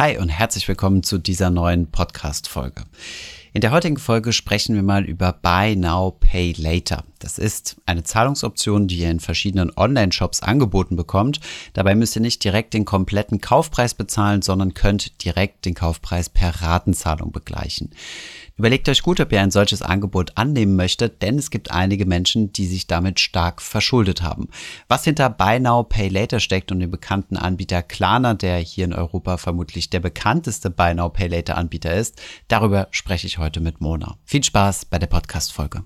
Hi und herzlich willkommen zu dieser neuen Podcast-Folge. In der heutigen Folge sprechen wir mal über Buy Now, Pay Later. Das ist eine Zahlungsoption, die ihr in verschiedenen Online-Shops angeboten bekommt. Dabei müsst ihr nicht direkt den kompletten Kaufpreis bezahlen, sondern könnt direkt den Kaufpreis per Ratenzahlung begleichen. Überlegt euch gut, ob ihr ein solches Angebot annehmen möchtet, denn es gibt einige Menschen, die sich damit stark verschuldet haben. Was hinter Buy Now, Pay Later steckt und dem bekannten Anbieter Klarna, der hier in Europa vermutlich der bekannteste Buy Now, Pay Later Anbieter ist, darüber spreche ich heute mit Mona. Viel Spaß bei der Podcast-Folge.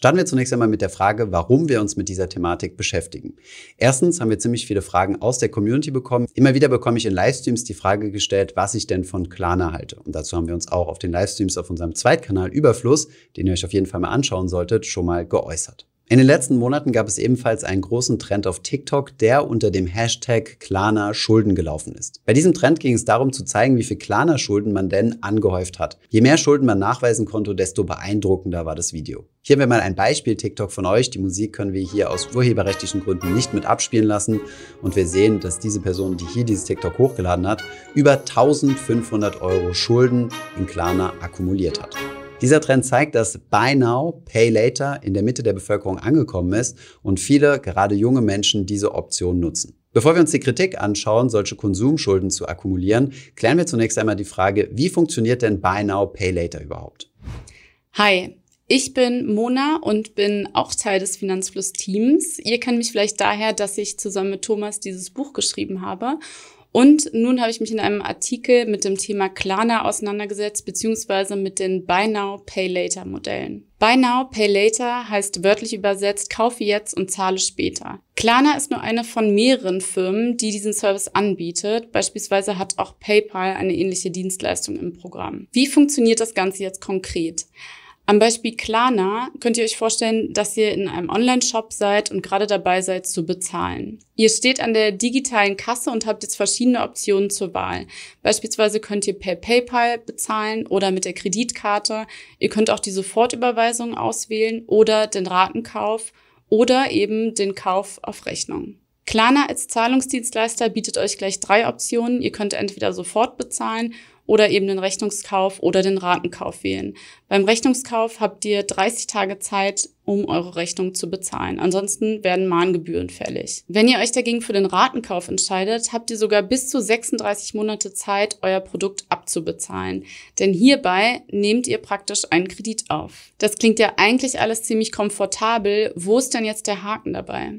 Starten wir zunächst einmal mit der Frage, warum wir uns mit dieser Thematik beschäftigen. Erstens haben wir ziemlich viele Fragen aus der Community bekommen. Immer wieder bekomme ich in Livestreams die Frage gestellt, was ich denn von Klarna halte. Und dazu haben wir uns auch auf den Livestreams auf unserem Zweitkanal Überfluss, den ihr euch auf jeden Fall mal anschauen solltet, schon mal geäußert. In den letzten Monaten gab es ebenfalls einen großen Trend auf TikTok, der unter dem Hashtag Klarna Schulden gelaufen ist. Bei diesem Trend ging es darum zu zeigen, wie viel Klarna Schulden man denn angehäuft hat. Je mehr Schulden man nachweisen konnte, desto beeindruckender war das Video. Hier haben wir mal ein Beispiel TikTok von euch. Die Musik können wir hier aus urheberrechtlichen Gründen nicht mit abspielen lassen. Und wir sehen, dass diese Person, die hier dieses TikTok hochgeladen hat, über 1500 Euro Schulden in Klarna akkumuliert hat. Dieser Trend zeigt, dass Buy Now, Pay Later in der Mitte der Bevölkerung angekommen ist und viele, gerade junge Menschen, diese Option nutzen. Bevor wir uns die Kritik anschauen, solche Konsumschulden zu akkumulieren, klären wir zunächst einmal die Frage, wie funktioniert denn Buy Now, Pay Later überhaupt? Hi, ich bin Mona und bin auch Teil des Finanzfluss-Teams. Ihr kennt mich vielleicht daher, dass ich zusammen mit Thomas dieses Buch geschrieben habe und nun habe ich mich in einem Artikel mit dem Thema Klarna auseinandergesetzt, beziehungsweise mit den Buy Now, Pay Later Modellen. Buy Now, Pay Later heißt wörtlich übersetzt, kaufe jetzt und zahle später. Klarna ist nur eine von mehreren Firmen, die diesen Service anbietet. Beispielsweise hat auch PayPal eine ähnliche Dienstleistung im Programm. Wie funktioniert das Ganze jetzt konkret? Am Beispiel Klarna könnt ihr euch vorstellen, dass ihr in einem Online-Shop seid und gerade dabei seid zu bezahlen. Ihr steht an der digitalen Kasse und habt jetzt verschiedene Optionen zur Wahl. Beispielsweise könnt ihr per PayPal bezahlen oder mit der Kreditkarte. Ihr könnt auch die Sofortüberweisung auswählen oder den Ratenkauf oder eben den Kauf auf Rechnung. Klarna als Zahlungsdienstleister bietet euch gleich drei Optionen. Ihr könnt entweder sofort bezahlen oder eben den Rechnungskauf oder den Ratenkauf wählen. Beim Rechnungskauf habt ihr 30 Tage Zeit, um eure Rechnung zu bezahlen. Ansonsten werden Mahngebühren fällig. Wenn ihr euch dagegen für den Ratenkauf entscheidet, habt ihr sogar bis zu 36 Monate Zeit, euer Produkt abzubezahlen. Denn hierbei nehmt ihr praktisch einen Kredit auf. Das klingt ja eigentlich alles ziemlich komfortabel. Wo ist denn jetzt der Haken dabei?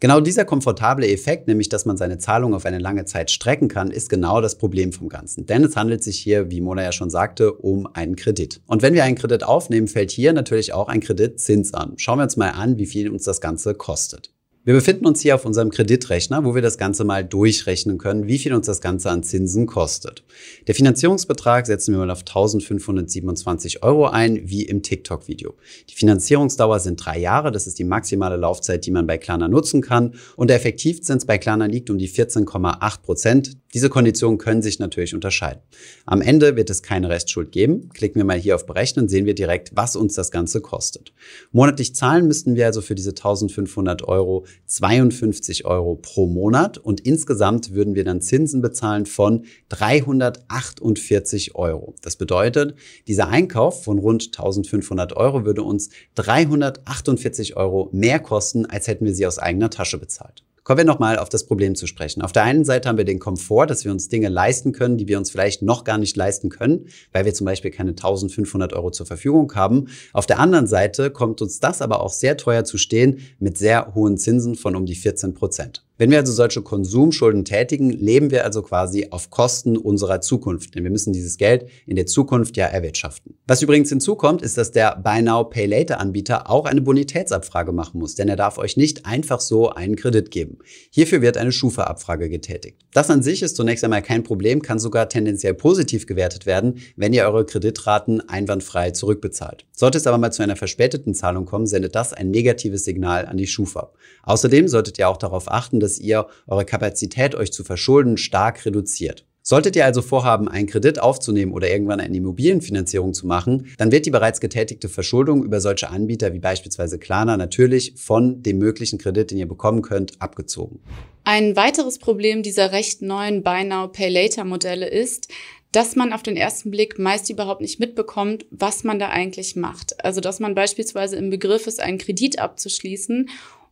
Genau dieser komfortable Effekt, nämlich dass man seine Zahlung auf eine lange Zeit strecken kann, ist genau das Problem vom Ganzen. Denn es handelt sich hier, wie Mona ja schon sagte, um einen Kredit. Und wenn wir einen Kredit aufnehmen, fällt hier natürlich auch ein Kreditzins an. Schauen wir uns mal an, wie viel uns das Ganze kostet. Wir befinden uns hier auf unserem Kreditrechner, wo wir das Ganze mal durchrechnen können, wie viel uns das Ganze an Zinsen kostet. Der Finanzierungsbetrag setzen wir mal auf 1527 Euro ein, wie im TikTok-Video. Die Finanzierungsdauer sind drei Jahre, das ist die maximale Laufzeit, die man bei Klarna nutzen kann. Und der Effektivzins bei Klarna liegt um die 14,8 Prozent. Diese Konditionen können sich natürlich unterscheiden. Am Ende wird es keine Restschuld geben. Klicken wir mal hier auf Berechnen, sehen wir direkt, was uns das Ganze kostet. Monatlich zahlen müssten wir also für diese 1500 Euro 52 Euro pro Monat und insgesamt würden wir dann Zinsen bezahlen von 348 Euro. Das bedeutet, dieser Einkauf von rund 1500 Euro würde uns 348 Euro mehr kosten, als hätten wir sie aus eigener Tasche bezahlt. Kommen wir nochmal auf das Problem zu sprechen. Auf der einen Seite haben wir den Komfort, dass wir uns Dinge leisten können, die wir uns vielleicht noch gar nicht leisten können, weil wir zum Beispiel keine 1500 Euro zur Verfügung haben. Auf der anderen Seite kommt uns das aber auch sehr teuer zu stehen mit sehr hohen Zinsen von um die 14 Prozent. Wenn wir also solche Konsumschulden tätigen, leben wir also quasi auf Kosten unserer Zukunft, denn wir müssen dieses Geld in der Zukunft ja erwirtschaften. Was übrigens hinzukommt, ist, dass der Buy Now Pay Later Anbieter auch eine Bonitätsabfrage machen muss, denn er darf euch nicht einfach so einen Kredit geben. Hierfür wird eine Schufa-Abfrage getätigt. Das an sich ist zunächst einmal kein Problem, kann sogar tendenziell positiv gewertet werden, wenn ihr eure Kreditraten einwandfrei zurückbezahlt. Sollte es aber mal zu einer verspäteten Zahlung kommen, sendet das ein negatives Signal an die Schufa. Außerdem solltet ihr auch darauf achten, dass ihr eure Kapazität, euch zu verschulden, stark reduziert. Solltet ihr also vorhaben, einen Kredit aufzunehmen oder irgendwann eine Immobilienfinanzierung zu machen, dann wird die bereits getätigte Verschuldung über solche Anbieter wie beispielsweise Klarna natürlich von dem möglichen Kredit, den ihr bekommen könnt, abgezogen. Ein weiteres Problem dieser recht neuen Buy Now Pay Later Modelle ist, dass man auf den ersten Blick meist überhaupt nicht mitbekommt, was man da eigentlich macht. Also dass man beispielsweise im Begriff ist, einen Kredit abzuschließen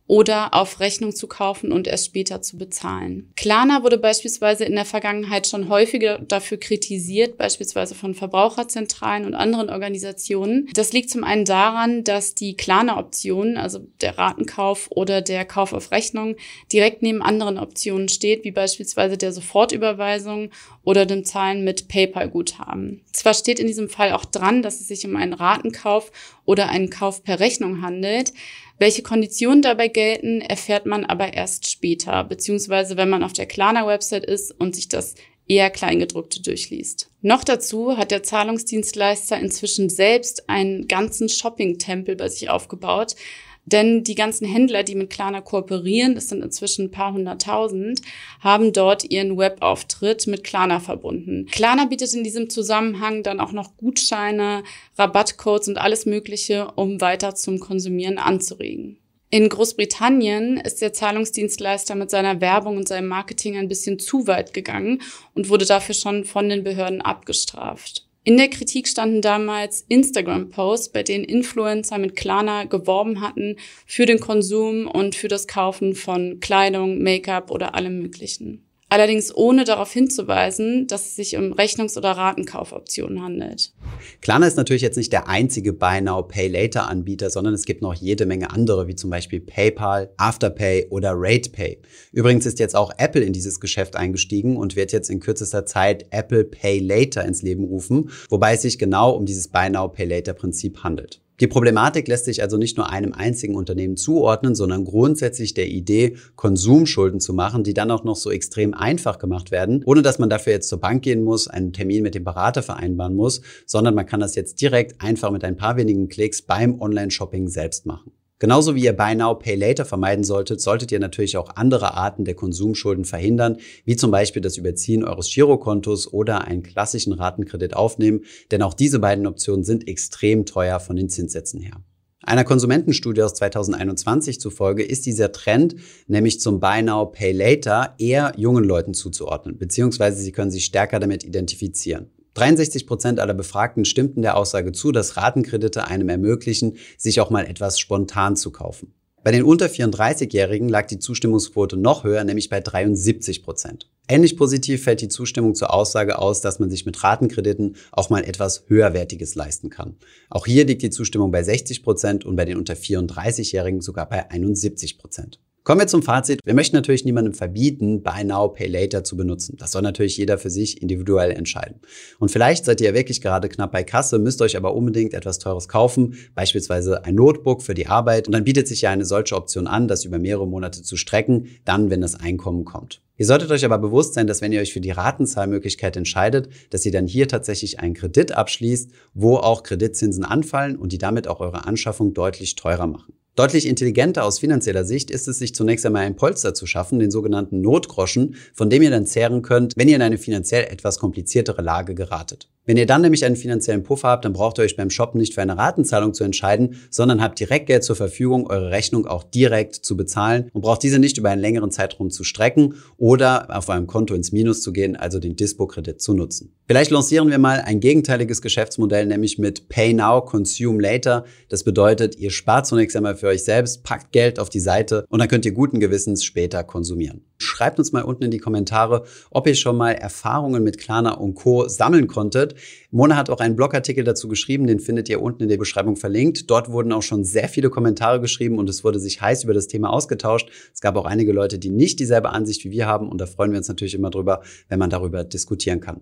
oder auf Rechnung zu kaufen und erst später zu bezahlen. Klarna wurde beispielsweise in der Vergangenheit schon häufiger dafür kritisiert, beispielsweise von Verbraucherzentralen und anderen Organisationen. Das liegt zum einen daran, dass die Klarna-Option, also der Ratenkauf oder der Kauf auf Rechnung, direkt neben anderen Optionen steht, wie beispielsweise der Sofortüberweisung oder dem Zahlen mit PayPal-Guthaben. Zwar steht in diesem Fall auch dran, dass es sich um einen Ratenkauf oder einen Kauf per Rechnung handelt, welche Konditionen dabei gelten, erfährt man aber erst später, beziehungsweise wenn man auf der Klarna-Website ist und sich das eher Kleingedruckte durchliest. Noch dazu hat der Zahlungsdienstleister inzwischen selbst einen ganzen Shopping-Tempel bei sich aufgebaut, denn die ganzen Händler, die mit Klarna kooperieren, das sind inzwischen ein paar hunderttausend, haben dort ihren Webauftritt mit Klarna verbunden. Klarna bietet in diesem Zusammenhang dann auch noch Gutscheine, Rabattcodes und alles Mögliche, um weiter zum Konsumieren anzuregen. In Großbritannien ist der Zahlungsdienstleister mit seiner Werbung und seinem Marketing ein bisschen zu weit gegangen und wurde dafür schon von den Behörden abgestraft. In der Kritik standen damals Instagram-Posts, bei denen Influencer mit Klarna geworben hatten für den Konsum und für das Kaufen von Kleidung, Make-up oder allem Möglichen allerdings ohne darauf hinzuweisen, dass es sich um Rechnungs- oder Ratenkaufoptionen handelt. Klarna ist natürlich jetzt nicht der einzige Buy Now Pay Later Anbieter, sondern es gibt noch jede Menge andere, wie zum Beispiel PayPal, Afterpay oder RatePay. Übrigens ist jetzt auch Apple in dieses Geschäft eingestiegen und wird jetzt in kürzester Zeit Apple Pay Later ins Leben rufen, wobei es sich genau um dieses Buy Now Pay Later Prinzip handelt. Die Problematik lässt sich also nicht nur einem einzigen Unternehmen zuordnen, sondern grundsätzlich der Idee, Konsumschulden zu machen, die dann auch noch so extrem einfach gemacht werden, ohne dass man dafür jetzt zur Bank gehen muss, einen Termin mit dem Berater vereinbaren muss, sondern man kann das jetzt direkt einfach mit ein paar wenigen Klicks beim Online-Shopping selbst machen. Genauso wie ihr Buy Now, Pay Later vermeiden solltet, solltet ihr natürlich auch andere Arten der Konsumschulden verhindern, wie zum Beispiel das Überziehen eures Girokontos oder einen klassischen Ratenkredit aufnehmen, denn auch diese beiden Optionen sind extrem teuer von den Zinssätzen her. Einer Konsumentenstudie aus 2021 zufolge ist dieser Trend, nämlich zum Buy Now, Pay Later, eher jungen Leuten zuzuordnen, beziehungsweise sie können sich stärker damit identifizieren. 63 Prozent aller Befragten stimmten der Aussage zu, dass Ratenkredite einem ermöglichen, sich auch mal etwas spontan zu kaufen. Bei den unter 34-Jährigen lag die Zustimmungsquote noch höher, nämlich bei 73 Prozent. Ähnlich positiv fällt die Zustimmung zur Aussage aus, dass man sich mit Ratenkrediten auch mal etwas höherwertiges leisten kann. Auch hier liegt die Zustimmung bei 60 Prozent und bei den unter 34-Jährigen sogar bei 71 Prozent. Kommen wir zum Fazit. Wir möchten natürlich niemandem verbieten, Buy Now, Pay Later zu benutzen. Das soll natürlich jeder für sich individuell entscheiden. Und vielleicht seid ihr ja wirklich gerade knapp bei Kasse, müsst euch aber unbedingt etwas Teures kaufen, beispielsweise ein Notebook für die Arbeit. Und dann bietet sich ja eine solche Option an, das über mehrere Monate zu strecken, dann, wenn das Einkommen kommt. Ihr solltet euch aber bewusst sein, dass wenn ihr euch für die Ratenzahlmöglichkeit entscheidet, dass ihr dann hier tatsächlich einen Kredit abschließt, wo auch Kreditzinsen anfallen und die damit auch eure Anschaffung deutlich teurer machen. Deutlich intelligenter aus finanzieller Sicht ist es, sich zunächst einmal ein Polster zu schaffen, den sogenannten Notgroschen, von dem ihr dann zehren könnt, wenn ihr in eine finanziell etwas kompliziertere Lage geratet. Wenn ihr dann nämlich einen finanziellen Puffer habt, dann braucht ihr euch beim Shoppen nicht für eine Ratenzahlung zu entscheiden, sondern habt direkt Geld zur Verfügung, eure Rechnung auch direkt zu bezahlen und braucht diese nicht über einen längeren Zeitraum zu strecken oder auf eurem Konto ins Minus zu gehen, also den Dispo-Kredit zu nutzen. Vielleicht lancieren wir mal ein gegenteiliges Geschäftsmodell, nämlich mit Pay Now, Consume Later. Das bedeutet, ihr spart zunächst einmal für euch selbst, packt Geld auf die Seite und dann könnt ihr guten Gewissens später konsumieren. Schreibt uns mal unten in die Kommentare, ob ihr schon mal Erfahrungen mit Klarna und Co. sammeln konntet. Mona hat auch einen Blogartikel dazu geschrieben, den findet ihr unten in der Beschreibung verlinkt. Dort wurden auch schon sehr viele Kommentare geschrieben und es wurde sich heiß über das Thema ausgetauscht. Es gab auch einige Leute, die nicht dieselbe Ansicht wie wir haben und da freuen wir uns natürlich immer drüber, wenn man darüber diskutieren kann.